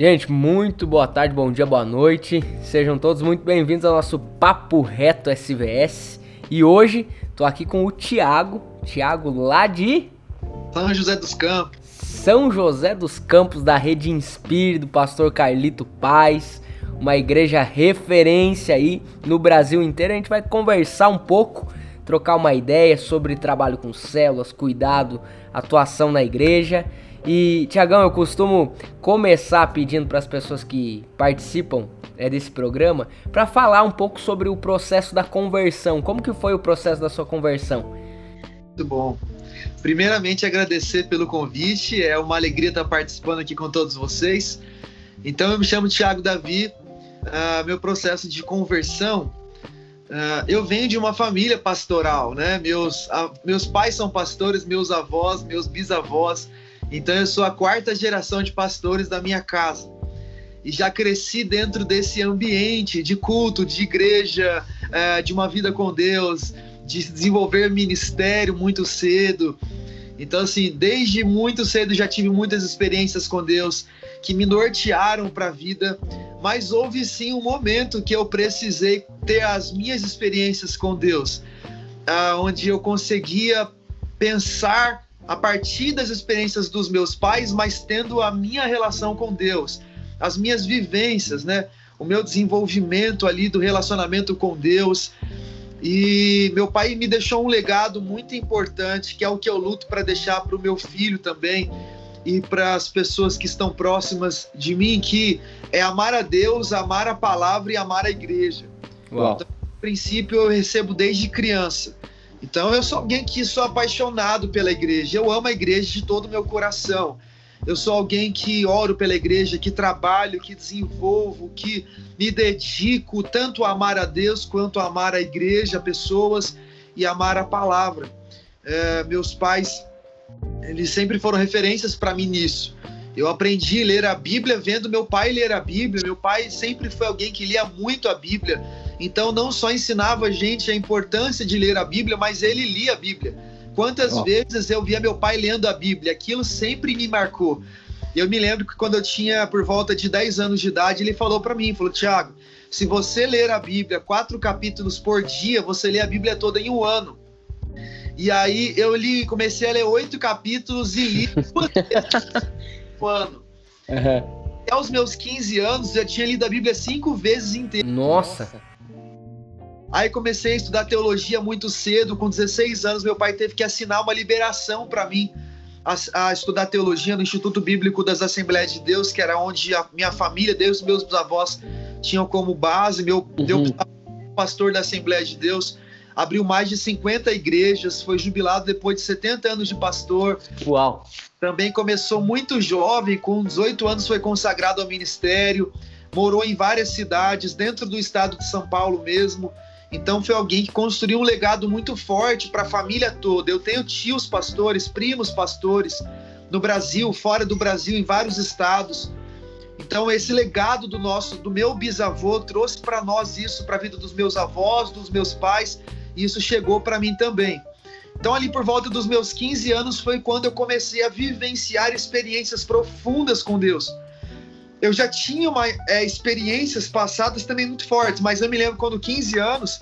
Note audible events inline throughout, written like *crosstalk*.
Gente, muito boa tarde, bom dia, boa noite. Sejam todos muito bem-vindos ao nosso Papo Reto SVS. E hoje tô aqui com o Thiago, Thiago lá de São José dos Campos. São José dos Campos da Rede Inspire do pastor Carlito Paz, uma igreja referência aí no Brasil inteiro. A gente vai conversar um pouco, trocar uma ideia sobre trabalho com células, cuidado, atuação na igreja. E, Tiagão, eu costumo começar pedindo para as pessoas que participam é, desse programa para falar um pouco sobre o processo da conversão. Como que foi o processo da sua conversão? Muito bom. Primeiramente, agradecer pelo convite. É uma alegria estar participando aqui com todos vocês. Então, eu me chamo Tiago Davi. Uh, meu processo de conversão Uh, eu venho de uma família pastoral, né? Meus, uh, meus pais são pastores, meus avós, meus bisavós. Então eu sou a quarta geração de pastores da minha casa. E já cresci dentro desse ambiente de culto, de igreja, uh, de uma vida com Deus, de desenvolver ministério muito cedo. Então, assim, desde muito cedo já tive muitas experiências com Deus que me nortearam para a vida, mas houve sim um momento que eu precisei ter as minhas experiências com Deus, uh, onde eu conseguia pensar a partir das experiências dos meus pais, mas tendo a minha relação com Deus, as minhas vivências, né? O meu desenvolvimento ali do relacionamento com Deus. E meu pai me deixou um legado muito importante, que é o que eu luto para deixar para o meu filho também e para as pessoas que estão próximas de mim, que é amar a Deus, amar a palavra e amar a igreja. Uau. Então, princípio, eu recebo desde criança. Então, eu sou alguém que sou apaixonado pela igreja. Eu amo a igreja de todo o meu coração. Eu sou alguém que oro pela igreja, que trabalho, que desenvolvo, que me dedico tanto a amar a Deus quanto a amar a igreja, pessoas e amar a palavra. É, meus pais, eles sempre foram referências para mim nisso. Eu aprendi a ler a Bíblia vendo meu pai ler a Bíblia. Meu pai sempre foi alguém que lia muito a Bíblia. Então não só ensinava a gente a importância de ler a Bíblia, mas ele lia a Bíblia. Quantas oh. vezes eu via meu pai lendo a Bíblia? Aquilo sempre me marcou. Eu me lembro que quando eu tinha por volta de 10 anos de idade, ele falou para mim, falou: "Tiago, se você ler a Bíblia quatro capítulos por dia, você lê a Bíblia toda em um ano". E aí eu li, comecei a ler oito capítulos e li *laughs* um ano. Uhum. Até os meus 15 anos, eu já tinha lido a Bíblia cinco vezes inteira. Nossa! Aí comecei a estudar teologia muito cedo, com 16 anos, meu pai teve que assinar uma liberação para mim a, a, estudar teologia no Instituto Bíblico das Assembleias de Deus, que era onde a minha família, Deus e meus avós tinham como base. Meu, uhum. meu pastor da Assembleia de Deus abriu mais de 50 igrejas, foi jubilado depois de 70 anos de pastor. Uau! Também começou muito jovem, com 18 anos foi consagrado ao ministério, morou em várias cidades, dentro do estado de São Paulo mesmo. Então foi alguém que construiu um legado muito forte para a família toda. Eu tenho tios pastores, primos pastores no Brasil, fora do Brasil, em vários estados. Então esse legado do nosso, do meu bisavô trouxe para nós isso, para a vida dos meus avós, dos meus pais, e isso chegou para mim também. Então ali por volta dos meus 15 anos foi quando eu comecei a vivenciar experiências profundas com Deus eu já tinha uma, é, experiências passadas também muito fortes, mas eu me lembro quando 15 anos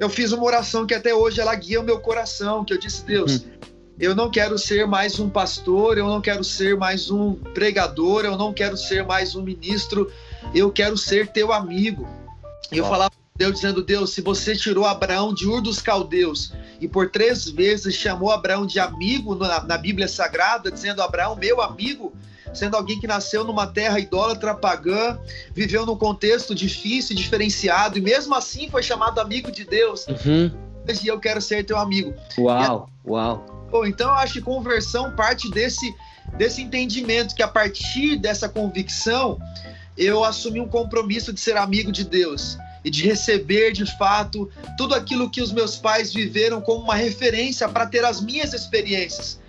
eu fiz uma oração que até hoje ela guia o meu coração, que eu disse, Deus, hum. eu não quero ser mais um pastor, eu não quero ser mais um pregador, eu não quero ser mais um ministro, eu quero ser teu amigo. E eu falava Deus dizendo, Deus, se você tirou Abraão de Ur dos Caldeus e por três vezes chamou Abraão de amigo na, na Bíblia Sagrada, dizendo Abraão, meu amigo, sendo alguém que nasceu numa terra idólatra pagã, viveu num contexto difícil, diferenciado, e mesmo assim foi chamado amigo de Deus. Uhum. E eu quero ser teu amigo. Uau, e, uau. Bom, então eu acho que conversão parte desse, desse entendimento que a partir dessa convicção eu assumi um compromisso de ser amigo de Deus e de receber de fato tudo aquilo que os meus pais viveram como uma referência para ter as minhas experiências.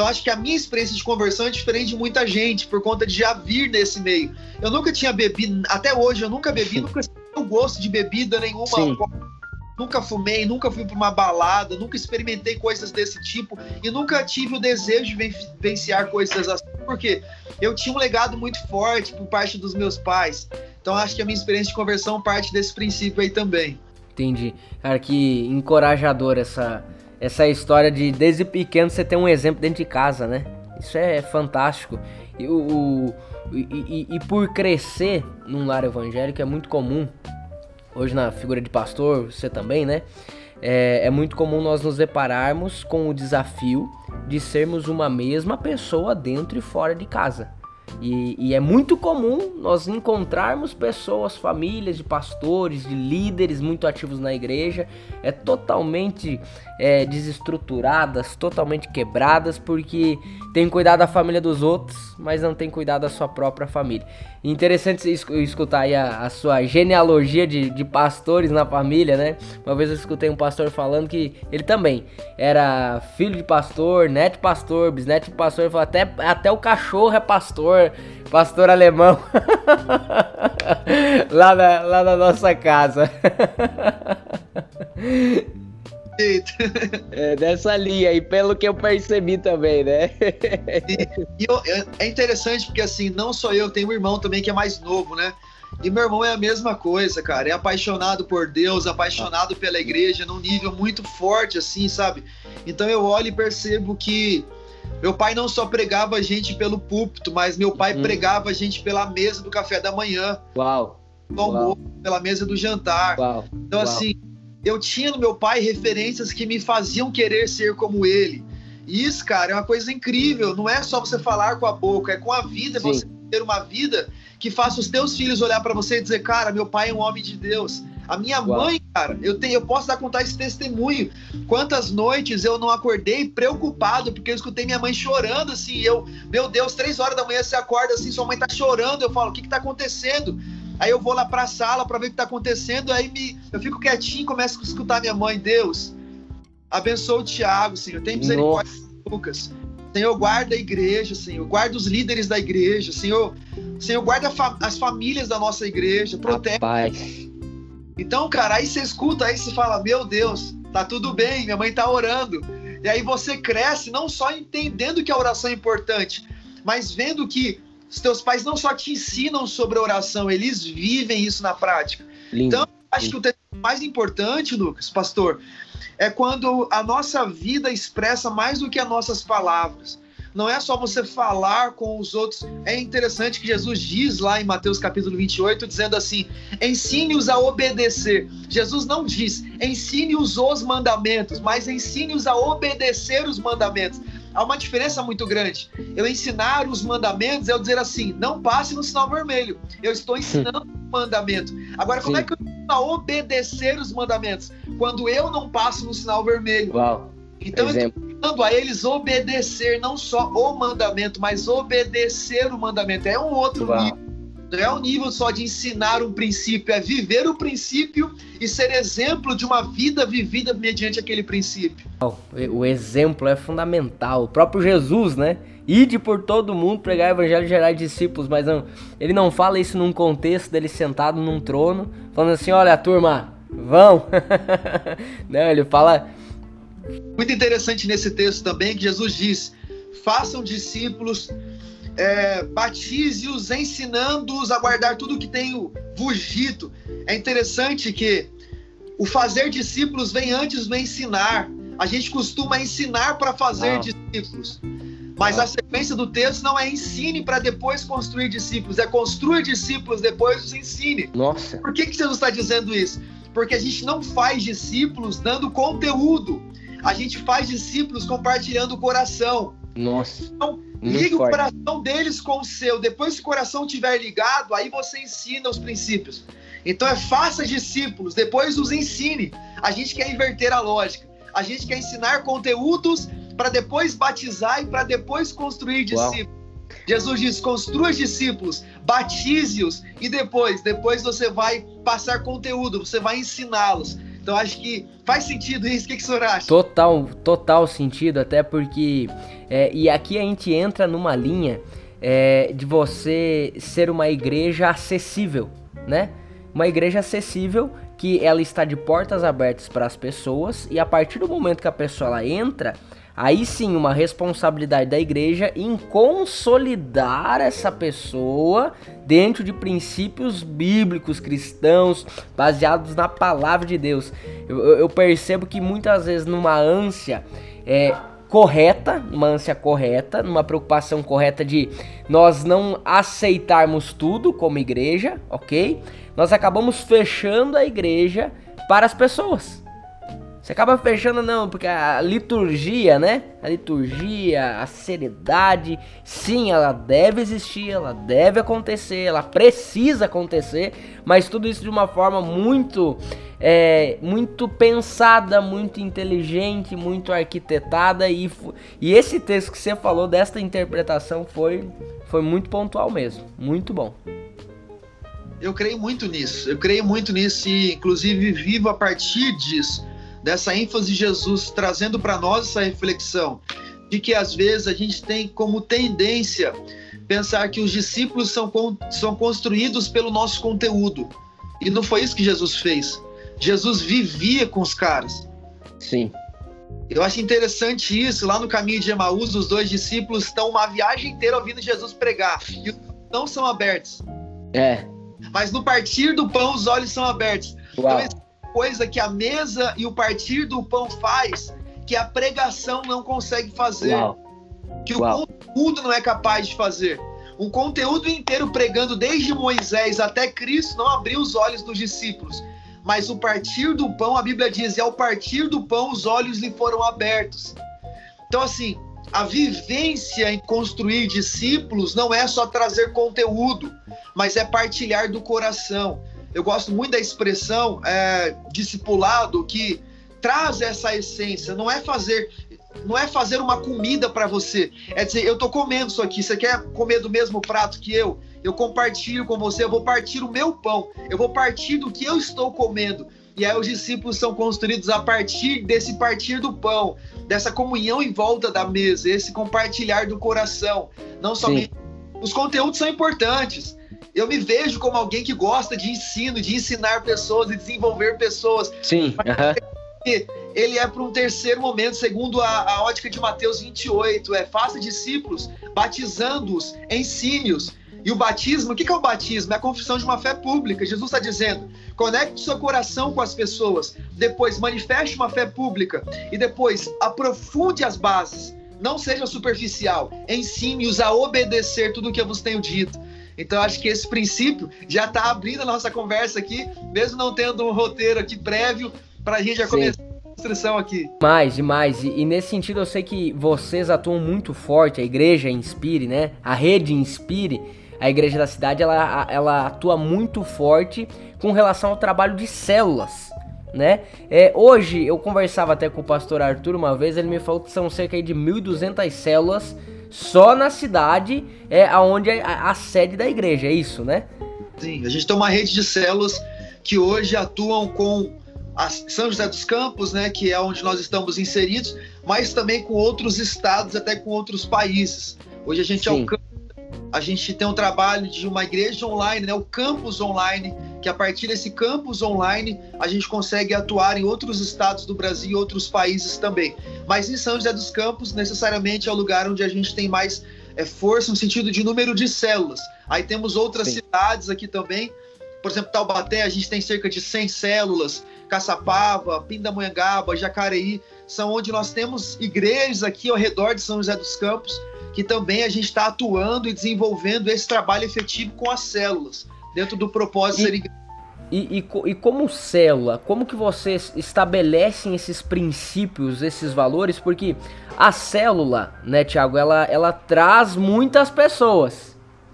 Então acho que a minha experiência de conversão é diferente de muita gente por conta de já vir nesse meio. Eu nunca tinha bebido, até hoje eu nunca bebi, nunca tive o gosto de bebida nenhuma. Sim. Nunca fumei, nunca fui para uma balada, nunca experimentei coisas desse tipo e nunca tive o desejo de vivenciar coisas assim. porque eu tinha um legado muito forte por parte dos meus pais. Então acho que a minha experiência de conversão parte desse princípio aí também. Entendi. Cara, que encorajador essa, essa história de desde pequeno você ter um exemplo dentro de casa, né? Isso é fantástico. E, o, e, e, e por crescer num lar evangélico é muito comum, hoje na figura de pastor, você também, né? É, é, muito comum nós nos depararmos com o desafio de sermos uma mesma pessoa dentro e fora de casa. E, e, é muito comum nós encontrarmos pessoas, famílias de pastores, de líderes muito ativos na igreja, é totalmente é, desestruturadas, totalmente quebradas, porque tem cuidado da família dos outros, mas não tem cuidado da sua própria família. Interessante escutar aí a, a sua genealogia de, de, pastores na família, né? Uma vez eu escutei um pastor falando que ele também era filho de pastor, neto de pastor, bisneto de pastor, ele falou, até, até o cachorro é pastor, pastor alemão, *laughs* lá, na, lá na nossa casa. *laughs* *laughs* É dessa linha aí, pelo que eu percebi também, né? e, e eu, é interessante porque assim, não só eu, tenho um irmão também que é mais novo, né? E meu irmão é a mesma coisa, cara. É apaixonado por Deus, apaixonado pela igreja, num nível muito forte, assim, sabe? Então eu olho e percebo que meu pai não só pregava a gente pelo púlpito, mas meu pai hum. pregava a gente pela mesa do café da manhã. Uau! Uau. pela mesa do jantar. Uau. Então, Uau. assim, eu tinha no meu pai referências que me faziam querer ser como ele. E isso, cara, é uma coisa incrível. Não é só você falar com a boca, é com a vida, Sim. você ter uma vida que faça os teus filhos olhar para você e dizer, cara, meu pai é um homem de Deus. A minha Uau. mãe, cara, eu tenho, eu posso dar contar esse testemunho. Quantas noites eu não acordei preocupado porque eu escutei minha mãe chorando assim. Eu, meu Deus, três horas da manhã você acorda assim, sua mãe tá chorando. Eu falo, o que que tá acontecendo? Aí eu vou lá para a sala para ver o que está acontecendo, aí me, eu fico quietinho, começo a escutar minha mãe, Deus, abençoa o Tiago, Senhor, tem misericórdia de Lucas. Senhor, guarda a igreja, Senhor, guarda os líderes da igreja, Senhor, Senhor, guarda fa as famílias da nossa igreja, protege. Rapaz. Então, cara, aí você escuta, aí você fala, meu Deus, tá tudo bem, minha mãe tá orando. E aí você cresce não só entendendo que a oração é importante, mas vendo que os teus pais não só te ensinam sobre oração, eles vivem isso na prática. Lindo, então, acho lindo. que o texto mais importante, Lucas, pastor, é quando a nossa vida expressa mais do que as nossas palavras. Não é só você falar com os outros. É interessante que Jesus diz lá em Mateus capítulo 28, dizendo assim: ensine-os a obedecer. Jesus não diz, ensine-os os mandamentos, mas ensine-os a obedecer os mandamentos há uma diferença muito grande. Eu ensinar os mandamentos é eu dizer assim, não passe no sinal vermelho. Eu estou ensinando o mandamento. Agora, como Sim. é que eu a obedecer os mandamentos? Quando eu não passo no sinal vermelho. Uau. Então Exemplo. eu estou ensinando a eles obedecer não só o mandamento, mas obedecer o mandamento. É um outro Uau. nível não é um nível só de ensinar um princípio, é viver o princípio e ser exemplo de uma vida vivida mediante aquele princípio. O exemplo é fundamental. O próprio Jesus, né? Ide por todo mundo pregar o evangelho e gerar discípulos, mas não, ele não fala isso num contexto dele sentado num trono, falando assim: olha, turma, vão. *laughs* não, ele fala. Muito interessante nesse texto também que Jesus diz: façam discípulos é, batize-os ensinando-os a guardar tudo que tenho vos dito. É interessante que o fazer discípulos vem antes do ensinar. A gente costuma ensinar para fazer não. discípulos. Mas não. a sequência do texto não é ensine para depois construir discípulos, é construir discípulos, depois os ensine. Nossa. Por que, que Jesus está dizendo isso? Porque a gente não faz discípulos dando conteúdo. A gente faz discípulos compartilhando o coração. Nossa. Então, liga o coração deles com o seu. Depois que o coração estiver ligado, aí você ensina os princípios. Então é faça discípulos, depois os ensine. A gente quer inverter a lógica. A gente quer ensinar conteúdos para depois batizar e para depois construir discípulos. Uau. Jesus diz: construa discípulos, batize-os e depois, depois você vai passar conteúdo, você vai ensiná-los. Então acho que faz sentido isso. O que, que o senhor acha? Total, total sentido, até porque. É, e aqui a gente entra numa linha é, de você ser uma igreja acessível, né? Uma igreja acessível que ela está de portas abertas para as pessoas e a partir do momento que a pessoa ela entra, aí sim uma responsabilidade da igreja em consolidar essa pessoa dentro de princípios bíblicos cristãos baseados na palavra de Deus. Eu, eu percebo que muitas vezes numa ânsia é, correta, numa ânsia correta, numa preocupação correta de nós não aceitarmos tudo como igreja, ok? Nós acabamos fechando a igreja para as pessoas. Você acaba fechando, não, porque a liturgia, né? A liturgia, a seriedade, sim, ela deve existir, ela deve acontecer, ela precisa acontecer, mas tudo isso de uma forma muito, é, muito pensada, muito inteligente, muito arquitetada. E, e esse texto que você falou desta interpretação foi, foi muito pontual mesmo, muito bom. Eu creio muito nisso, eu creio muito nisso e, inclusive, vivo a partir disso dessa ênfase de Jesus trazendo para nós essa reflexão de que às vezes a gente tem como tendência pensar que os discípulos são, são construídos pelo nosso conteúdo. E não foi isso que Jesus fez. Jesus vivia com os caras. Sim. Eu acho interessante isso. Lá no caminho de Emaús, os dois discípulos estão uma viagem inteira ouvindo Jesus pregar. E não são abertos. É. Mas no partir do pão, os olhos são abertos. Uau. Então, coisa que a mesa e o partir do pão faz que a pregação não consegue fazer. Uau. Que Uau. o conteúdo não é capaz de fazer. Um conteúdo inteiro pregando desde Moisés até Cristo não abriu os olhos dos discípulos. Mas o partir do pão, a Bíblia diz, e ao partir do pão os olhos lhe foram abertos. Então, assim, a vivência em construir discípulos não é só trazer conteúdo, mas é partilhar do coração eu gosto muito da expressão é, discipulado que traz essa essência. Não é fazer, não é fazer uma comida para você. É dizer, eu tô comendo isso aqui. Você quer comer do mesmo prato que eu? Eu compartilho com você. Eu vou partir o meu pão. Eu vou partir do que eu estou comendo. E aí os discípulos são construídos a partir desse partir do pão, dessa comunhão em volta da mesa, esse compartilhar do coração. Não somente Sim. os conteúdos são importantes, eu me vejo como alguém que gosta de ensino, de ensinar pessoas e desenvolver pessoas. Sim. Uhum. Ele é para um terceiro momento, segundo a, a, ótica de Mateus 28, é faça discípulos, batizando-os, ensine-os. E o batismo, o que é o batismo? É a confissão de uma fé pública. Jesus está dizendo: conecte seu coração com as pessoas, depois manifeste uma fé pública e depois aprofunde as bases. Não seja superficial, ensine-os a obedecer tudo o que eu vos tenho dito. Então, acho que esse princípio já está abrindo a nossa conversa aqui, mesmo não tendo um roteiro aqui prévio, para a gente já Sim. começar a instrução aqui. Mais, demais. E, e, nesse sentido, eu sei que vocês atuam muito forte, a igreja Inspire, né? A rede Inspire, a igreja da cidade, ela, ela atua muito forte com relação ao trabalho de células. Né? É, hoje eu conversava até com o pastor Arthur uma vez, ele me falou que são cerca de 1.200 células só na cidade é aonde é a, a sede da igreja, é isso, né? Sim, a gente tem uma rede de células que hoje atuam com São José dos Campos, né, que é onde nós estamos inseridos, mas também com outros estados, até com outros países. Hoje a gente Sim. alcança a gente tem um trabalho de uma igreja online, né, o campus online, que a partir desse campus online a gente consegue atuar em outros estados do Brasil e outros países também. Mas em São José dos Campos, necessariamente é o lugar onde a gente tem mais é, força no sentido de número de células. Aí temos outras Sim. cidades aqui também, por exemplo, Taubaté, a gente tem cerca de 100 células, Caçapava, Pindamonhangaba, Jacareí, são onde nós temos igrejas aqui ao redor de São José dos Campos que também a gente está atuando e desenvolvendo esse trabalho efetivo com as células, dentro do propósito e, e, e, e, como célula, como que vocês estabelecem esses princípios, esses valores? Porque a célula, né, Tiago, ela, ela traz muitas pessoas,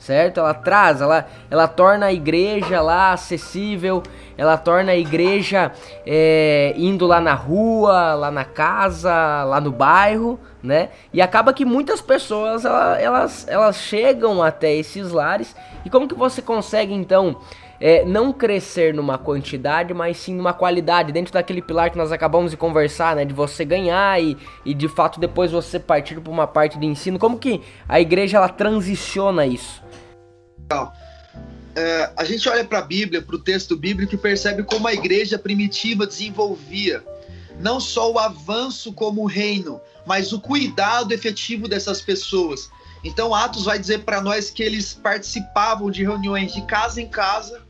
certo? Ela traz, ela, ela torna a igreja lá acessível, ela torna a igreja é, indo lá na rua, lá na casa, lá no bairro, né? E acaba que muitas pessoas elas, elas chegam até esses lares. E como que você consegue então é, não crescer numa quantidade, mas sim numa qualidade, dentro daquele pilar que nós acabamos de conversar, né? De você ganhar e, e de fato depois você partir para uma parte de ensino. Como que a igreja ela transiciona isso? Então, é, a gente olha para a Bíblia, para o texto bíblico e percebe como a igreja primitiva desenvolvia não só o avanço como reino, mas o cuidado efetivo dessas pessoas. Então, Atos vai dizer para nós que eles participavam de reuniões de casa em casa,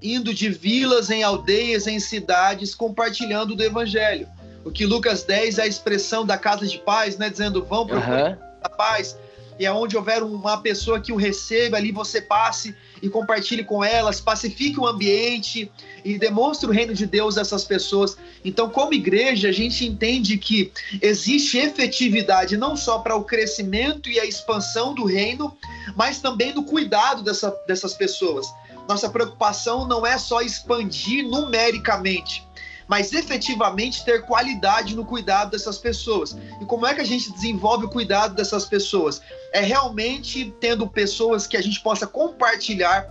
indo de vilas em aldeias, em cidades, compartilhando do evangelho. O que Lucas 10 é a expressão da casa de paz, né? Dizendo, vão para uhum. a paz. E aonde houver uma pessoa que o receba, ali você passe e compartilhe com elas, pacifique o ambiente e demonstre o reino de Deus a essas pessoas. Então, como igreja, a gente entende que existe efetividade não só para o crescimento e a expansão do reino, mas também no cuidado dessa, dessas pessoas. Nossa preocupação não é só expandir numericamente, mas efetivamente ter qualidade no cuidado dessas pessoas. E como é que a gente desenvolve o cuidado dessas pessoas? É realmente tendo pessoas que a gente possa compartilhar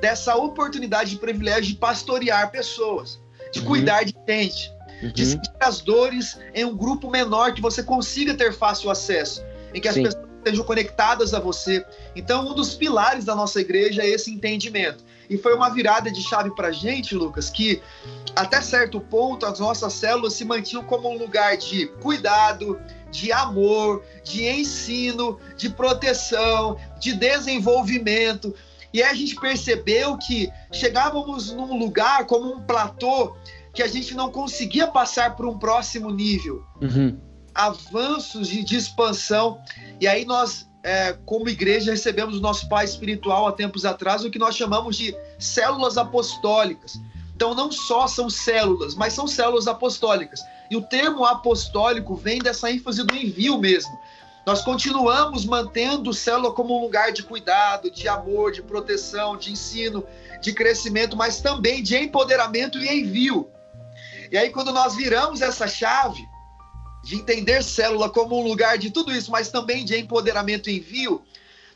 dessa oportunidade de privilégio de pastorear pessoas, de uhum. cuidar de gente, uhum. de sentir as dores em um grupo menor que você consiga ter fácil acesso, em que as Sim. pessoas estejam conectadas a você. Então, um dos pilares da nossa igreja é esse entendimento. E foi uma virada de chave para a gente, Lucas, que até certo ponto as nossas células se mantinham como um lugar de cuidado, de amor, de ensino, de proteção, de desenvolvimento. E aí a gente percebeu que chegávamos num lugar como um platô que a gente não conseguia passar para um próximo nível. Uhum. Avanços de, de expansão. E aí nós é, como igreja, recebemos do nosso pai espiritual há tempos atrás o que nós chamamos de células apostólicas. Então, não só são células, mas são células apostólicas. E o termo apostólico vem dessa ênfase do envio mesmo. Nós continuamos mantendo célula como um lugar de cuidado, de amor, de proteção, de ensino, de crescimento, mas também de empoderamento e envio. E aí, quando nós viramos essa chave, de entender célula como um lugar de tudo isso, mas também de empoderamento e envio,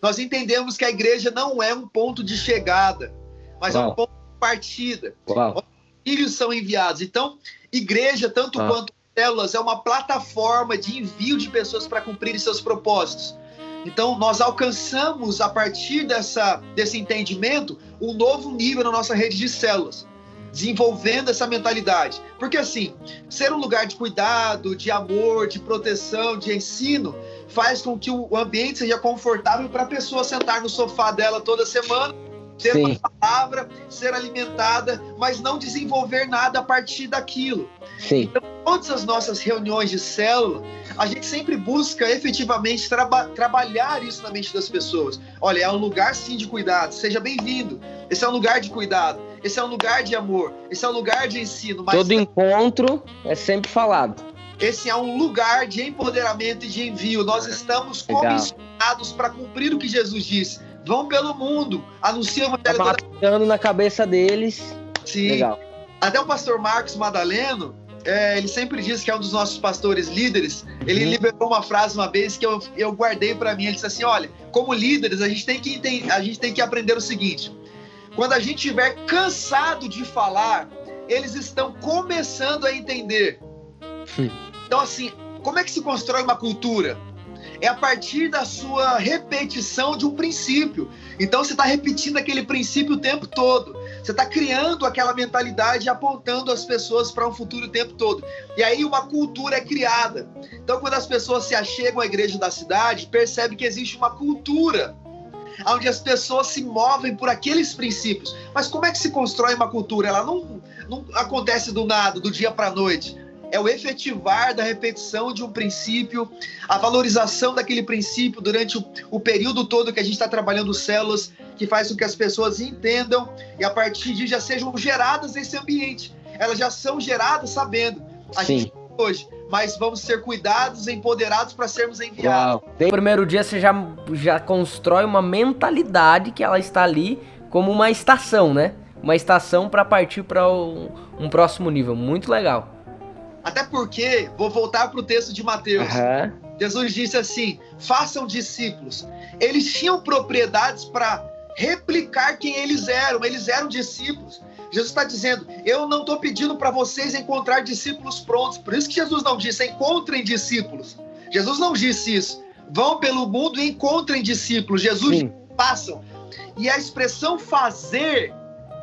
nós entendemos que a igreja não é um ponto de chegada, mas Uau. é um ponto de partida. Uau. Filhos são enviados. Então, igreja, tanto Uau. quanto células, é uma plataforma de envio de pessoas para cumprirem seus propósitos. Então, nós alcançamos, a partir dessa, desse entendimento, um novo nível na nossa rede de células desenvolvendo essa mentalidade. Porque assim, ser um lugar de cuidado, de amor, de proteção, de ensino, faz com que o ambiente seja confortável para a pessoa sentar no sofá dela toda semana, ter Sim. uma palavra, ser alimentada, mas não desenvolver nada a partir daquilo. Sim. Então, todas as nossas reuniões de célula, a gente sempre busca efetivamente traba trabalhar isso na mente das pessoas. Olha, é um lugar sim de cuidado, seja bem-vindo. Esse é um lugar de cuidado esse é um lugar de amor, esse é um lugar de ensino. Todo encontro é sempre falado. Esse é um lugar de empoderamento e de envio. Nós estamos comissionados para cumprir o que Jesus disse. Vão pelo mundo, anunciam o evangelho. Tá na cabeça deles. Sim. Legal. Até o pastor Marcos Madaleno, é, ele sempre diz que é um dos nossos pastores líderes. Ele uhum. liberou uma frase uma vez que eu, eu guardei para mim. Ele disse assim: Olha, como líderes, a gente tem que, a gente tem que aprender o seguinte: quando a gente estiver cansado de falar, eles estão começando a entender. Hum. Então, assim, como é que se constrói uma cultura? É a partir da sua repetição de um princípio. Então, você está repetindo aquele princípio o tempo todo. Você está criando aquela mentalidade e apontando as pessoas para um futuro o tempo todo. E aí uma cultura é criada. Então, quando as pessoas se achegam à igreja da cidade, percebe que existe uma cultura onde as pessoas se movem por aqueles princípios. Mas como é que se constrói uma cultura? Ela não, não acontece do nada, do dia para a noite. É o efetivar da repetição de um princípio, a valorização daquele princípio durante o, o período todo que a gente está trabalhando células, que faz com que as pessoas entendam e a partir disso já sejam geradas nesse ambiente. Elas já são geradas sabendo. A Sim. gente hoje mas vamos ser cuidados, empoderados para sermos enviados. No primeiro dia você já, já constrói uma mentalidade que ela está ali como uma estação, né? Uma estação para partir para um, um, próximo nível. Muito legal. Até porque, vou voltar para o texto de Mateus. Uhum. Jesus disse assim: façam discípulos. Eles tinham propriedades para replicar quem eles eram. Eles eram discípulos. Jesus está dizendo: Eu não estou pedindo para vocês encontrar discípulos prontos. Por isso que Jesus não disse: encontrem discípulos. Jesus não disse isso. Vão pelo mundo e encontrem discípulos. Jesus Sim. passam. E a expressão fazer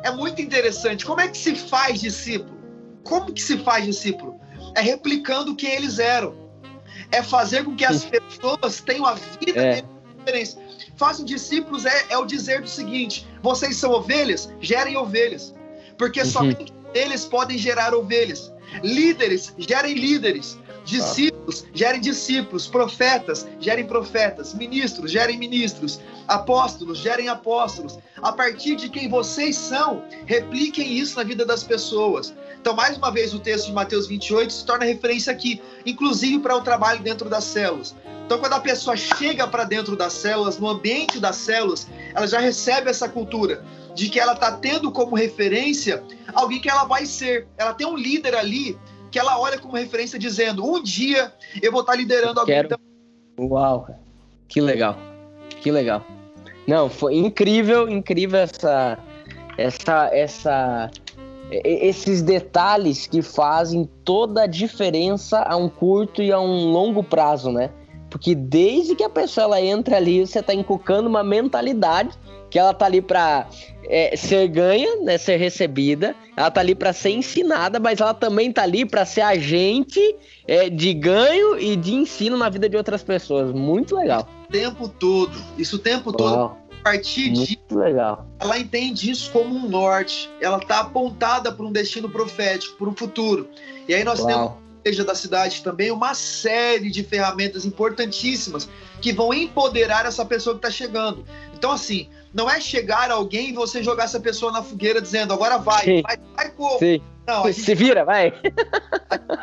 é muito interessante. Como é que se faz discípulo? Como que se faz discípulo? é replicando quem eles eram. É fazer com que as pessoas tenham a vida é. diferente. Façam discípulos é, é o dizer do seguinte: vocês são ovelhas, gerem ovelhas. Porque uhum. somente eles podem gerar ovelhas. Líderes, gerem líderes. Discípulos, gerem discípulos. Profetas, gerem profetas. Ministros, gerem ministros. Apóstolos, gerem apóstolos. A partir de quem vocês são, repliquem isso na vida das pessoas. Então, mais uma vez, o texto de Mateus 28 se torna referência aqui, inclusive para o trabalho dentro das células. Então, quando a pessoa chega para dentro das células, no ambiente das células, ela já recebe essa cultura de que ela está tendo como referência alguém que ela vai ser. Ela tem um líder ali que ela olha como referência dizendo: um dia eu vou estar tá liderando alguém. Quero... Uau, que legal, que legal. Não, foi incrível, incrível essa, essa, essa, esses detalhes que fazem toda a diferença a um curto e a um longo prazo, né? Porque desde que a pessoa ela entra ali, você está encucando uma mentalidade que ela tá ali para é, ser ganha, né, ser recebida, ela tá ali para ser ensinada, mas ela também tá ali para ser agente é, de ganho e de ensino na vida de outras pessoas. Muito legal. O tempo todo, isso o tempo Uau. todo. A partir Muito de legal. ela entende isso como um norte. Ela tá apontada para um destino profético, para um futuro. E aí nós Uau. temos igreja da cidade também uma série de ferramentas importantíssimas que vão empoderar essa pessoa que está chegando. Então, assim, não é chegar alguém e você jogar essa pessoa na fogueira dizendo agora vai, Sim. vai, vai como? Sim. Não, gente, Se vira, vai.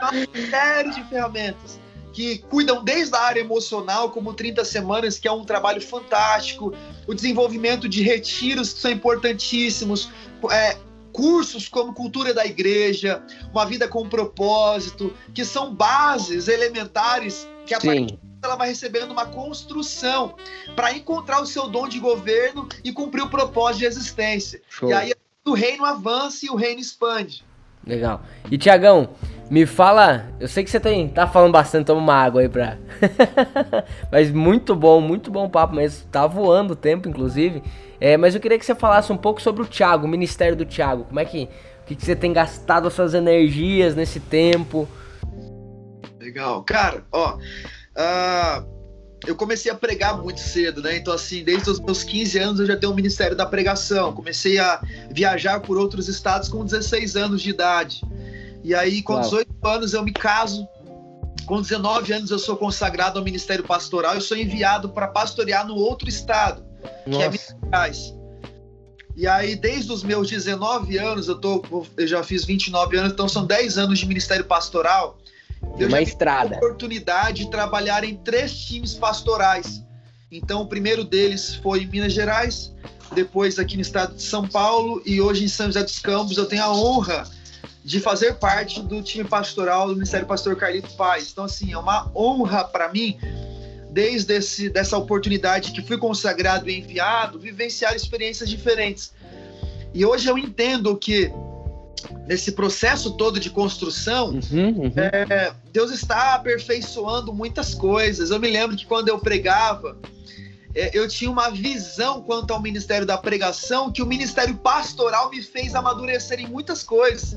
A *laughs* gente tem uma série de ferramentas que cuidam desde a área emocional, como 30 Semanas, que é um trabalho fantástico, o desenvolvimento de retiros que são importantíssimos, é, cursos como Cultura da Igreja, Uma Vida com Propósito, que são bases elementares que a Sim ela vai recebendo uma construção para encontrar o seu dom de governo e cumprir o propósito de existência. Show. E aí o reino avança e o reino expande. Legal. E Tiagão, me fala, eu sei que você tem, tá falando bastante, toma uma água aí pra. *laughs* mas muito bom, muito bom papo, mas tá voando o tempo, inclusive. É, mas eu queria que você falasse um pouco sobre o Thiago, o ministério do Thiago. Como é que, que, que você tem gastado as suas energias nesse tempo? Legal. Cara, ó, Uh, eu comecei a pregar muito cedo, né? Então, assim, desde os meus 15 anos eu já tenho o Ministério da Pregação. Comecei a viajar por outros estados com 16 anos de idade. E aí, com Uau. 18 anos, eu me caso. Com 19 anos, eu sou consagrado ao Ministério Pastoral. Eu sou enviado para pastorear no outro estado, Nossa. que é Minas Gerais. E aí, desde os meus 19 anos, eu, tô, eu já fiz 29 anos, então são 10 anos de Ministério Pastoral. Eu uma estrada. a oportunidade de trabalhar em três times pastorais. Então, o primeiro deles foi em Minas Gerais, depois aqui no estado de São Paulo e hoje em São José dos Campos. Eu tenho a honra de fazer parte do time pastoral do Ministério Pastor Carlito Paz. Então, assim, é uma honra para mim, desde esse, dessa oportunidade que fui consagrado e enviado, vivenciar experiências diferentes. E hoje eu entendo que nesse processo todo de construção, uhum, uhum. É, Deus está aperfeiçoando muitas coisas. Eu me lembro que quando eu pregava, é, eu tinha uma visão quanto ao ministério da pregação que o ministério pastoral me fez amadurecer em muitas coisas.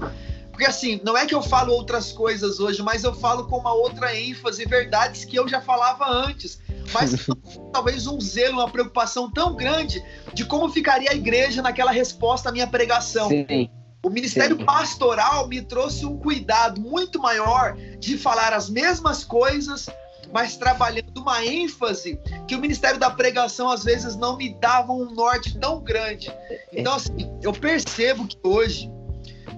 Porque assim, não é que eu falo outras coisas hoje, mas eu falo com uma outra ênfase, verdades que eu já falava antes. Mas *laughs* talvez um zelo, uma preocupação tão grande de como ficaria a igreja naquela resposta à minha pregação. Sim. O ministério Sim. pastoral me trouxe um cuidado muito maior de falar as mesmas coisas, mas trabalhando uma ênfase que o ministério da pregação às vezes não me dava um norte tão grande. Então, assim, eu percebo que hoje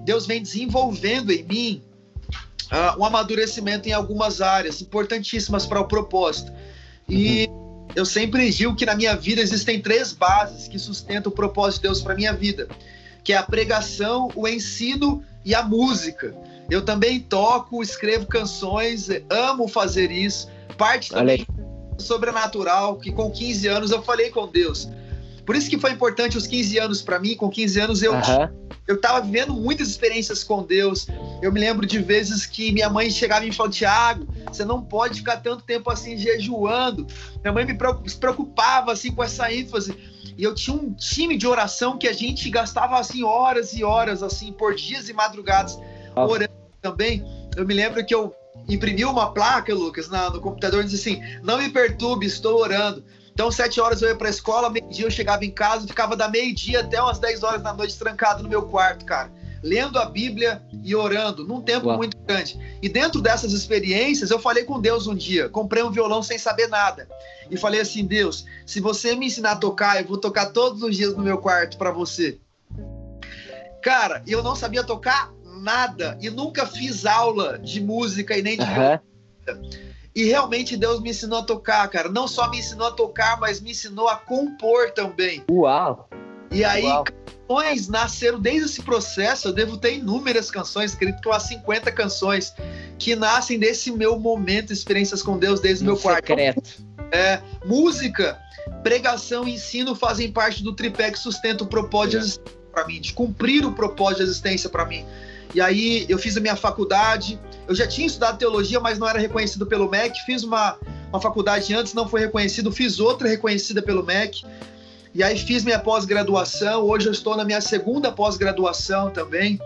Deus vem desenvolvendo em mim uh, um amadurecimento em algumas áreas importantíssimas para o propósito. E uhum. eu sempre digo que na minha vida existem três bases que sustentam o propósito de Deus para minha vida que é a pregação, o ensino e a música. Eu também toco, escrevo canções, amo fazer isso. Parte também sobrenatural, que com 15 anos eu falei com Deus. Por isso que foi importante os 15 anos para mim. Com 15 anos eu uhum. eu tava vivendo muitas experiências com Deus. Eu me lembro de vezes que minha mãe chegava e me falava: "Tiago, você não pode ficar tanto tempo assim jejuando". Minha mãe me preocupava assim com essa ênfase. E eu tinha um time de oração que a gente gastava assim horas e horas assim por dias e madrugadas orando também. eu me lembro que eu imprimi uma placa, Lucas, na, no computador e disse assim: não me perturbe, estou orando. Então, sete horas eu ia pra escola, meio-dia eu chegava em casa, ficava da meio-dia até umas 10 horas da noite trancado no meu quarto, cara. Lendo a Bíblia e orando, num tempo Uau. muito grande. E dentro dessas experiências, eu falei com Deus um dia. Comprei um violão sem saber nada. E falei assim: Deus, se você me ensinar a tocar, eu vou tocar todos os dias no meu quarto para você. Cara, eu não sabia tocar nada e nunca fiz aula de música e nem de uhum. E realmente Deus me ensinou a tocar, cara. Não só me ensinou a tocar, mas me ensinou a compor também. Uau! E aí, Uau. canções nasceram desde esse processo. Eu devo ter inúmeras canções, acredito que umas 50 canções, que nascem desse meu momento, experiências com Deus desde o meu quarto. Secreto. É, música, pregação e ensino fazem parte do tripé que sustenta o propósito é. de existência para mim, de cumprir o propósito de existência para mim. E aí eu fiz a minha faculdade. Eu já tinha estudado teologia, mas não era reconhecido pelo MEC. Fiz uma, uma faculdade antes, não foi reconhecido. Fiz outra reconhecida pelo MEC. E aí fiz minha pós-graduação. Hoje eu estou na minha segunda pós-graduação também.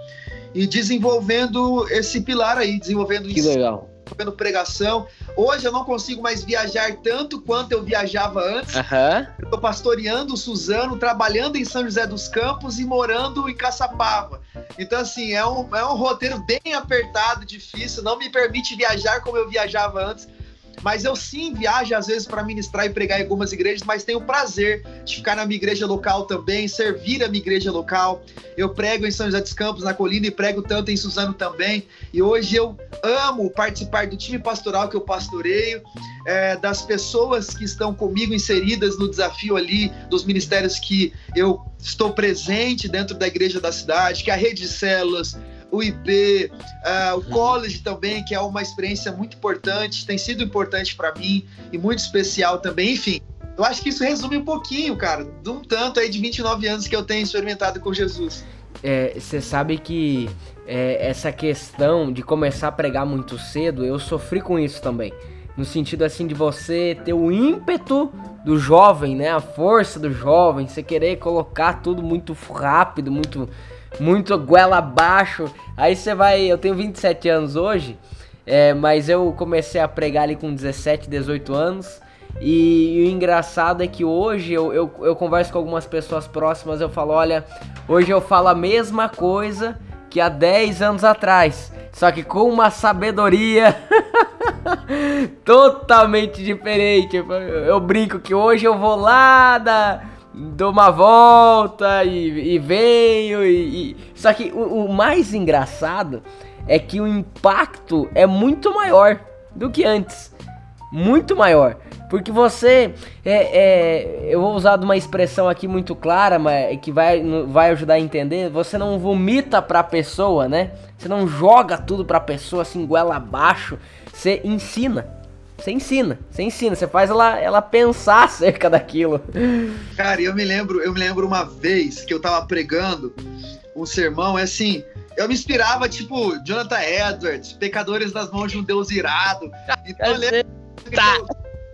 E desenvolvendo esse pilar aí, desenvolvendo que legal vendo pregação. Hoje eu não consigo mais viajar tanto quanto eu viajava antes. Uhum. Estou pastoreando o Suzano, trabalhando em São José dos Campos e morando em Caçapava. Então, assim, é um, é um roteiro bem apertado, difícil, não me permite viajar como eu viajava antes. Mas eu sim viajo às vezes para ministrar e pregar em algumas igrejas, mas tenho o prazer de ficar na minha igreja local também, servir a minha igreja local. Eu prego em São José dos Campos, na Colina, e prego tanto em Suzano também. E hoje eu amo participar do time pastoral que eu pastoreio, é, das pessoas que estão comigo inseridas no desafio ali, dos ministérios que eu estou presente dentro da igreja da cidade, que é a rede de células, o IB, uh, o uhum. college também, que é uma experiência muito importante, tem sido importante para mim e muito especial também. Enfim, eu acho que isso resume um pouquinho, cara, de um tanto aí de 29 anos que eu tenho experimentado com Jesus. Você é, sabe que é, essa questão de começar a pregar muito cedo, eu sofri com isso também. No sentido assim de você ter o ímpeto do jovem, né? A força do jovem, você querer colocar tudo muito rápido, muito muito goela abaixo. Aí você vai. Eu tenho 27 anos hoje, é, mas eu comecei a pregar ali com 17, 18 anos. E, e o engraçado é que hoje eu, eu, eu converso com algumas pessoas próximas. Eu falo: olha, hoje eu falo a mesma coisa que há 10 anos atrás, só que com uma sabedoria. *laughs* *laughs* totalmente diferente. Eu brinco que hoje eu vou lá da dou uma volta e, e venho e, e... Só que o, o, mais engraçado é que o impacto é muito maior do que antes. Muito maior. Porque você. É, é, eu vou usar uma expressão aqui muito clara, mas que vai, vai ajudar a entender. Você não vomita pra pessoa, né? Você não joga tudo pra pessoa assim, goela abaixo. Você ensina. Você ensina, você ensina, você faz ela, ela pensar *laughs* acerca daquilo. Cara, eu me lembro, eu me lembro uma vez que eu tava pregando um sermão, é assim, eu me inspirava, tipo, Jonathan Edwards, Pecadores das Mãos de um Deus Irado. Então eu lembro. Tá.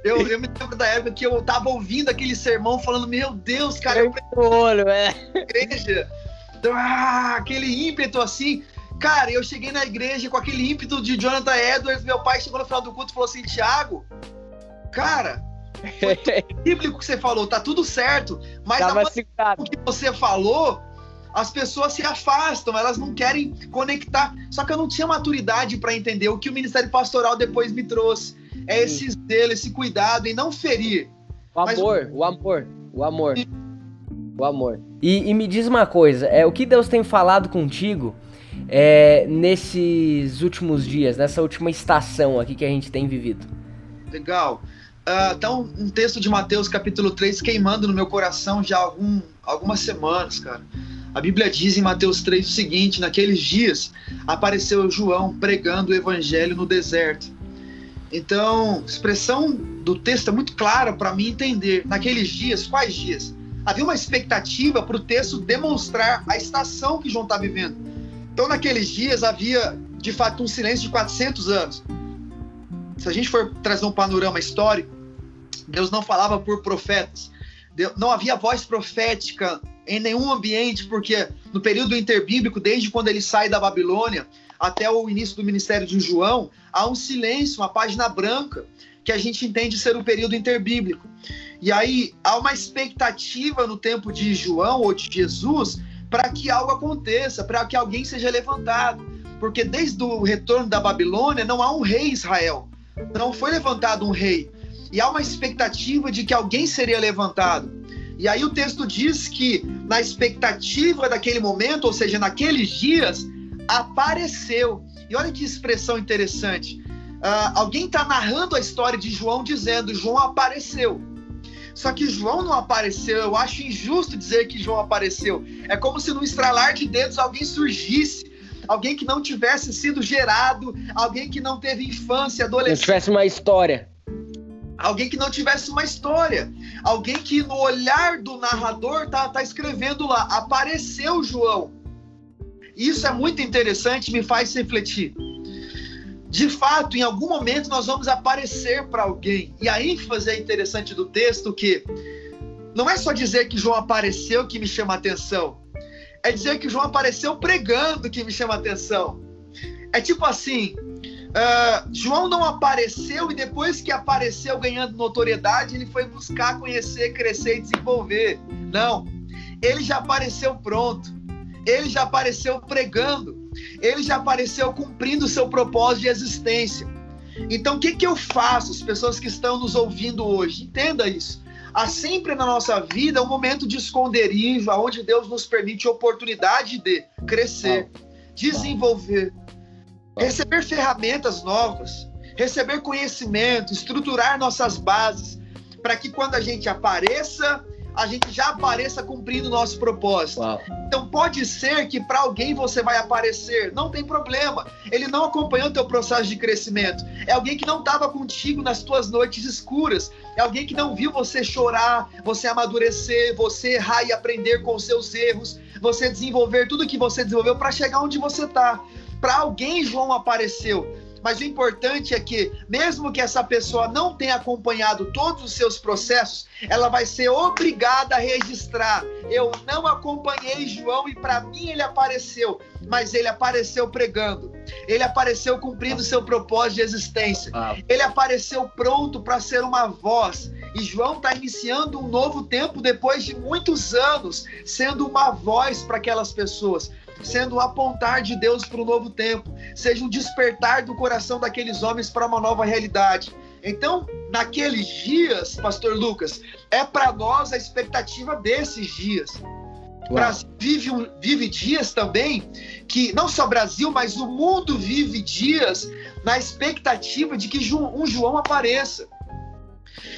Eu, eu, me lembro da época que eu tava ouvindo aquele sermão falando, meu Deus, cara, eu, eu olho, é. igreja. Ah, aquele ímpeto assim. Cara, eu cheguei na igreja com aquele ímpeto de Jonathan Edwards. Meu pai chegou no final do culto e falou assim: Tiago, cara, *laughs* bíblico que você falou, tá tudo certo. Mas o que você falou, as pessoas se afastam, elas não querem conectar. Só que eu não tinha maturidade para entender o que o Ministério Pastoral depois me trouxe. É esse zelo, esse cuidado em não ferir. O amor, mas... o amor, o amor. O amor. E, e me diz uma coisa, é o que Deus tem falado contigo é, nesses últimos dias, nessa última estação aqui que a gente tem vivido? Legal. Uh, um, um, texto de Mateus capítulo 3 queimando no meu coração já há algum, algumas semanas, cara. A Bíblia diz em Mateus 3 o seguinte: naqueles dias apareceu João pregando o evangelho no deserto. Então, a expressão do texto é muito clara para mim entender. Naqueles dias, quais dias? Havia uma expectativa para o texto demonstrar a estação que João está vivendo. Então, naqueles dias havia, de fato, um silêncio de 400 anos. Se a gente for trazer um panorama histórico, Deus não falava por profetas. Deus, não havia voz profética em nenhum ambiente, porque no período interbíblico, desde quando ele sai da Babilônia, até o início do ministério de João, há um silêncio, uma página branca, que a gente entende ser o período interbíblico. E aí há uma expectativa no tempo de João ou de Jesus para que algo aconteça, para que alguém seja levantado. Porque desde o retorno da Babilônia não há um rei Israel. Não foi levantado um rei. E há uma expectativa de que alguém seria levantado. E aí o texto diz que na expectativa daquele momento, ou seja, naqueles dias, apareceu. E olha que expressão interessante. Uh, alguém está narrando a história de João dizendo: João apareceu. Só que João não apareceu. Eu acho injusto dizer que João apareceu. É como se no estralar de dedos alguém surgisse. Alguém que não tivesse sido gerado, alguém que não teve infância, adolescência. Não tivesse uma história. Alguém que não tivesse uma história. Alguém que no olhar do narrador tá, tá escrevendo lá, apareceu João. Isso é muito interessante, me faz refletir. De fato, em algum momento nós vamos aparecer para alguém. E a ênfase é interessante do texto que não é só dizer que João apareceu que me chama a atenção. É dizer que João apareceu pregando que me chama a atenção. É tipo assim, Uh, João não apareceu e depois que apareceu ganhando notoriedade, ele foi buscar conhecer, crescer e desenvolver. Não. Ele já apareceu pronto. Ele já apareceu pregando. Ele já apareceu cumprindo o seu propósito de existência. Então, o que, que eu faço, as pessoas que estão nos ouvindo hoje? Entenda isso. Há sempre na nossa vida um momento de esconderijo, onde Deus nos permite oportunidade de crescer, desenvolver, receber ferramentas novas, receber conhecimento, estruturar nossas bases, para que quando a gente apareça, a gente já apareça cumprindo o nosso propósito. Uau. Então pode ser que para alguém você vai aparecer, não tem problema. Ele não acompanhou o teu processo de crescimento. É alguém que não estava contigo nas tuas noites escuras. É alguém que não viu você chorar, você amadurecer, você errar e aprender com os seus erros, você desenvolver tudo que você desenvolveu para chegar onde você está para alguém João apareceu. Mas o importante é que, mesmo que essa pessoa não tenha acompanhado todos os seus processos, ela vai ser obrigada a registrar. Eu não acompanhei João e para mim ele apareceu, mas ele apareceu pregando. Ele apareceu cumprindo seu propósito de existência. Ele apareceu pronto para ser uma voz. E João está iniciando um novo tempo depois de muitos anos, sendo uma voz para aquelas pessoas sendo um apontar de Deus para um novo tempo, seja um despertar do coração daqueles homens para uma nova realidade. Então, naqueles dias, Pastor Lucas, é para nós a expectativa desses dias. O Brasil vive, vive dias também que não só o Brasil, mas o mundo vive dias na expectativa de que um João apareça.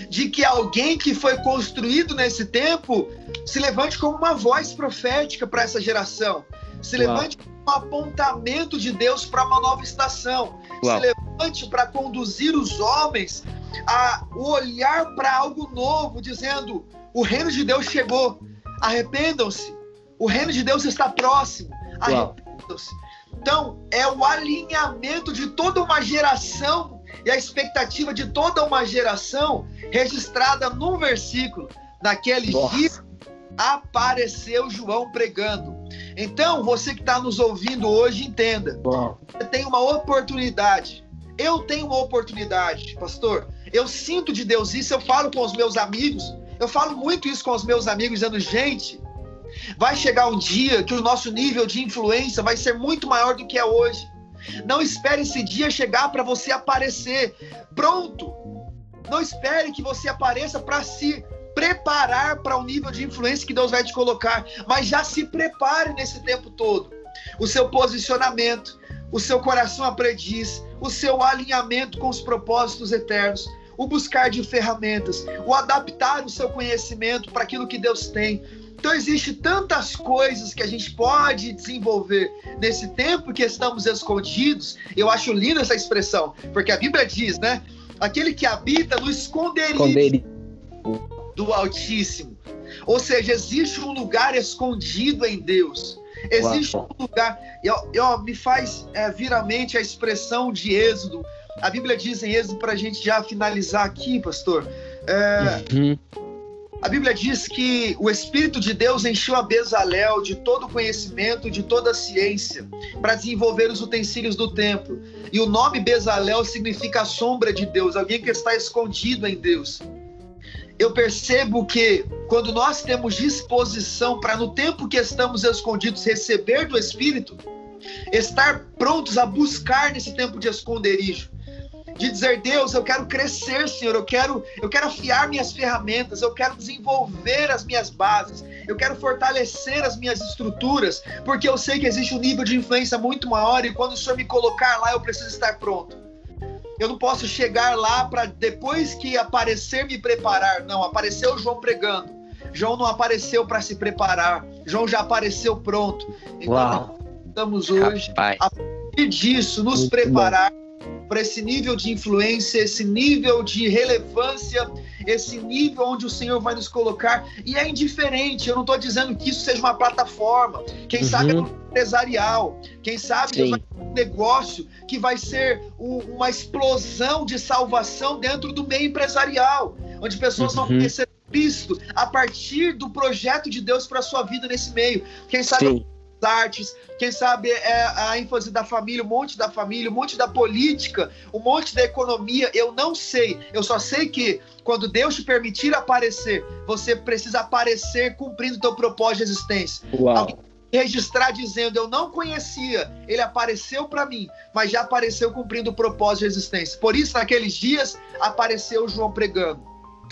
De que alguém que foi construído nesse tempo se levante como uma voz profética para essa geração se levante com um apontamento de Deus para uma nova estação. Se levante para conduzir os homens a olhar para algo novo, dizendo: o reino de Deus chegou, arrependam-se, o reino de Deus está próximo, arrependam-se. Então, é o alinhamento de toda uma geração e a expectativa de toda uma geração registrada num versículo. Naquele dia apareceu João pregando. Então, você que está nos ouvindo hoje, entenda. Você tem uma oportunidade. Eu tenho uma oportunidade, pastor. Eu sinto de Deus isso, eu falo com os meus amigos. Eu falo muito isso com os meus amigos, dizendo, gente, vai chegar um dia que o nosso nível de influência vai ser muito maior do que é hoje. Não espere esse dia chegar para você aparecer pronto. Não espere que você apareça para se preparar para o nível de influência que Deus vai te colocar, mas já se prepare nesse tempo todo. O seu posicionamento, o seu coração aprendiz, o seu alinhamento com os propósitos eternos, o buscar de ferramentas, o adaptar o seu conhecimento para aquilo que Deus tem. Então existe tantas coisas que a gente pode desenvolver nesse tempo que estamos escondidos. Eu acho linda essa expressão, porque a Bíblia diz, né? Aquele que habita no esconderijo. esconderijo do Altíssimo. Ou seja, existe um lugar escondido em Deus. Existe Uau. um lugar. E, ó, me faz é, vir à mente a expressão de Êxodo. A Bíblia diz em Êxodo, para a gente já finalizar aqui, pastor. É, uhum. A Bíblia diz que o Espírito de Deus encheu a Bezalel de todo conhecimento, de toda ciência, para desenvolver os utensílios do templo. E o nome Bezalel significa a sombra de Deus, alguém que está escondido em Deus. Eu percebo que quando nós temos disposição para, no tempo que estamos escondidos, receber do Espírito, estar prontos a buscar nesse tempo de esconderijo, de dizer, Deus, eu quero crescer, Senhor, eu quero, eu quero afiar minhas ferramentas, eu quero desenvolver as minhas bases, eu quero fortalecer as minhas estruturas, porque eu sei que existe um nível de influência muito maior e quando o Senhor me colocar lá, eu preciso estar pronto. Eu não posso chegar lá para depois que aparecer me preparar. Não, apareceu João pregando. João não apareceu para se preparar. João já apareceu pronto. Então, Uau. estamos hoje Rapaz. a partir disso nos Muito preparar bom para esse nível de influência, esse nível de relevância, esse nível onde o Senhor vai nos colocar. E é indiferente, eu não estou dizendo que isso seja uma plataforma. Quem uhum. sabe é um empresarial, quem sabe um negócio que vai ser um, uma explosão de salvação dentro do meio empresarial, onde pessoas uhum. vão conhecer Cristo a partir do projeto de Deus para a sua vida nesse meio. Quem sabe Sim artes, quem sabe é a ênfase da família, um monte da família, um monte da política, um monte da economia, eu não sei. Eu só sei que quando Deus te permitir aparecer, você precisa aparecer cumprindo o teu propósito de existência. Uau. Alguém registrar dizendo eu não conhecia, ele apareceu para mim, mas já apareceu cumprindo o propósito de existência. Por isso, naqueles dias, apareceu João pregando.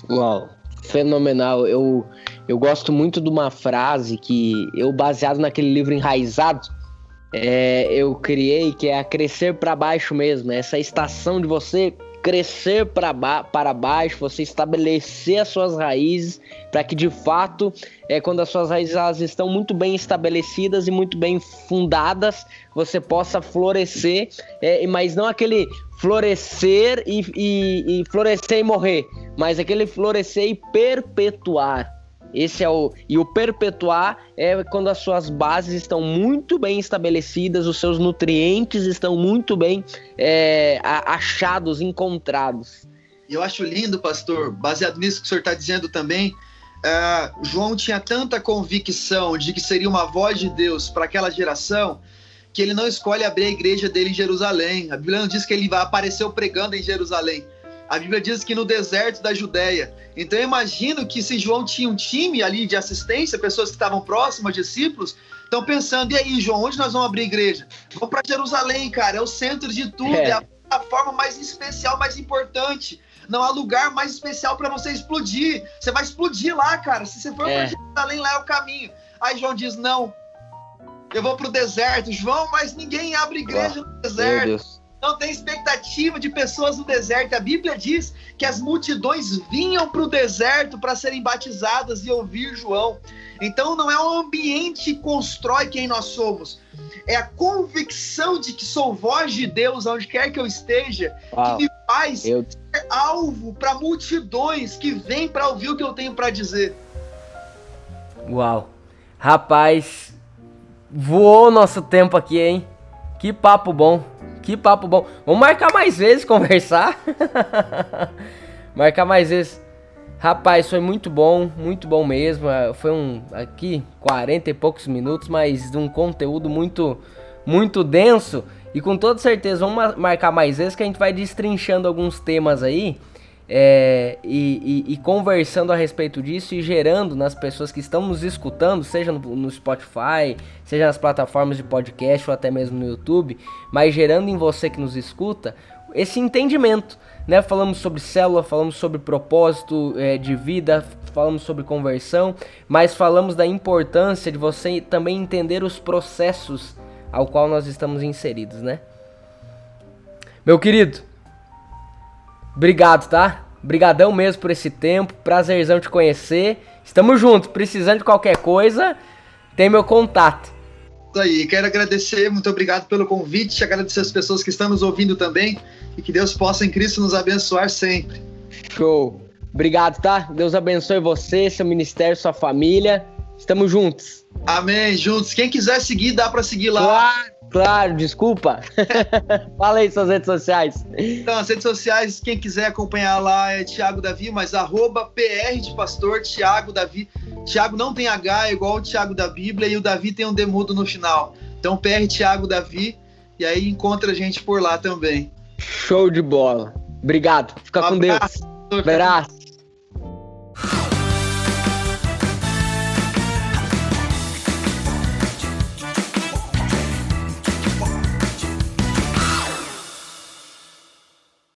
Uau fenomenal. Eu, eu gosto muito de uma frase que eu, baseado naquele livro Enraizado, é, eu criei, que é a crescer para baixo mesmo. Essa estação de você crescer para ba para baixo, você estabelecer as suas raízes, para que de fato, é, quando as suas raízes elas estão muito bem estabelecidas e muito bem fundadas, você possa florescer, é, mas não aquele florescer e, e, e florescer e morrer, mas aquele florescer e perpetuar. Esse é o e o perpetuar é quando as suas bases estão muito bem estabelecidas, os seus nutrientes estão muito bem é, achados, encontrados. Eu acho lindo, pastor, baseado nisso que o senhor está dizendo também. Uh, João tinha tanta convicção de que seria uma voz de Deus para aquela geração que ele não escolhe abrir a igreja dele em Jerusalém. A Bíblia não diz que ele vai aparecer pregando em Jerusalém. A Bíblia diz que no deserto da Judéia. Então eu imagino que se João tinha um time ali de assistência, pessoas que estavam próximas, discípulos, estão pensando: e aí, João, onde nós vamos abrir igreja? Vamos para Jerusalém, cara, é o centro de tudo, é, é a forma mais especial, mais importante. Não há lugar mais especial para você explodir. Você vai explodir lá, cara. Se você for é. para Jerusalém, lá é o caminho. Aí João diz: não, eu vou para o deserto, João, mas ninguém abre igreja no deserto não tem expectativa de pessoas no deserto. A Bíblia diz que as multidões vinham para o deserto para serem batizadas e ouvir João. Então não é o ambiente que constrói quem nós somos, é a convicção de que sou voz de Deus onde quer que eu esteja, Uau. que me faz eu... ser alvo para multidões que vêm para ouvir o que eu tenho para dizer. Uau, rapaz, voou nosso tempo aqui, hein? Que papo bom. Que papo bom. Vamos marcar mais vezes, *laughs* conversar. marcar mais vezes. Rapaz, foi muito bom, muito bom mesmo. É, foi um aqui 40 e poucos minutos, mas um conteúdo muito muito denso e com toda certeza vamos marcar mais vezes que a gente vai destrinchando alguns temas aí é, e, e, e, conversando a respeito disso e gerando nas pessoas que estão nos escutando, seja no, no, Spotify, seja nas plataformas de podcast ou até mesmo no YouTube, mas gerando em você que nos escuta esse entendimento. Né? Falamos sobre célula, falamos sobre propósito é, de vida, falamos sobre conversão, mas falamos da importância de você também entender os processos ao qual nós estamos inseridos, né? Meu querido, Obrigado, tá? Obrigadão mesmo por esse tempo. Prazerzão te conhecer. Estamos juntos. Precisando de qualquer coisa, tem meu contato. Isso aí. Quero agradecer. Muito obrigado pelo convite. Agradecer as pessoas que estão nos ouvindo também. E que Deus possa em Cristo nos abençoar sempre. Show. Obrigado, tá? Deus abençoe você, seu ministério, sua família. Estamos juntos. Amém. Juntos. Quem quiser seguir, dá para seguir lá. Claro Claro, desculpa. *laughs* Fala aí suas redes sociais. Então, as redes sociais, quem quiser acompanhar lá é Thiago Davi, mas arroba PR de Pastor Thiago Davi. Thiago não tem H, é igual o Thiago da Bíblia, e o Davi tem um demudo no final. Então, PR Thiago Davi, e aí encontra a gente por lá também. Show de bola. Obrigado. Fica um com abraço, Deus. Abraço.